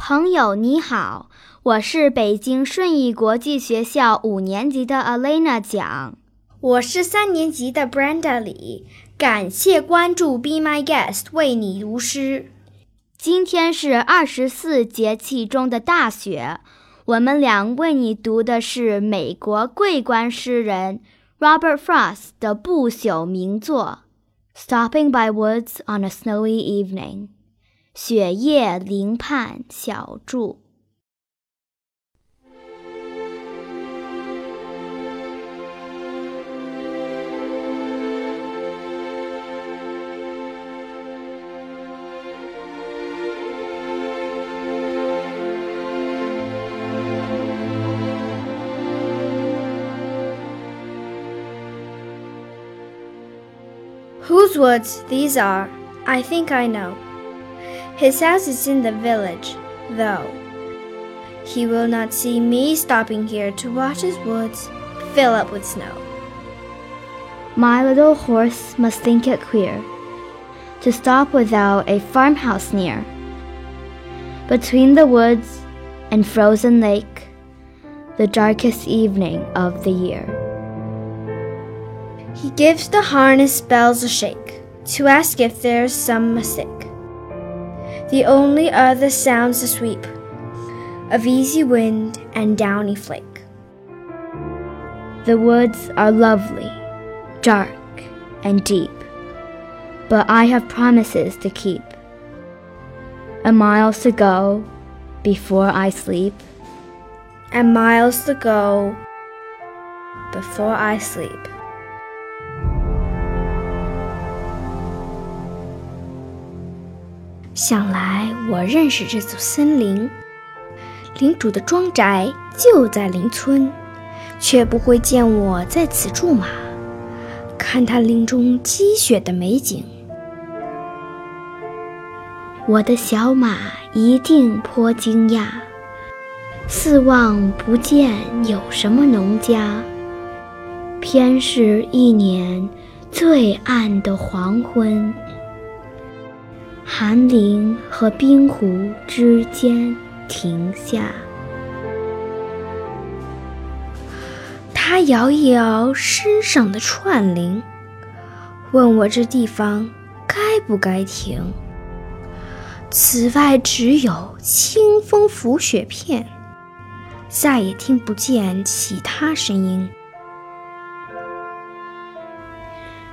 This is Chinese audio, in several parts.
朋友你好，我是北京顺义国际学校五年级的 Alena 蒋。我是三年级的 Brenda 李，感谢关注 Be My Guest 为你读诗。今天是二十四节气中的大雪，我们俩为你读的是美国桂冠诗人 Robert Frost 的不朽名作《Stopping by Woods on a Snowy Evening》。雪夜林畔小筑。Whose woods these are, I think I know. His house is in the village, though. He will not see me stopping here to watch his woods fill up with snow. My little horse must think it queer to stop without a farmhouse near. Between the woods and frozen lake, the darkest evening of the year. He gives the harness bells a shake to ask if there's some mistake. The only other sounds the sweep of easy wind and downy flake. The woods are lovely, dark, and deep, but I have promises to keep. A miles to go before I sleep, and miles to go before I sleep. 想来我认识这座森林，领主的庄宅就在邻村，却不会见我在此驻马，看他林中积雪的美景。我的小马一定颇惊讶，四望不见有什么农家，偏是一年最暗的黄昏。寒林和冰湖之间停下，他摇一摇身上的串铃，问我这地方该不该停。此外只有清风拂雪片，再也听不见其他声音。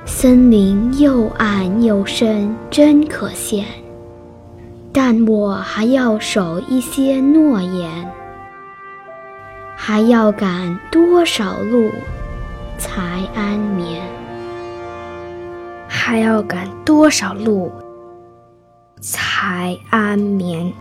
森林又暗又深，真可羡。但我还要守一些诺言，还要赶多少路才安眠？还要赶多少路才安眠？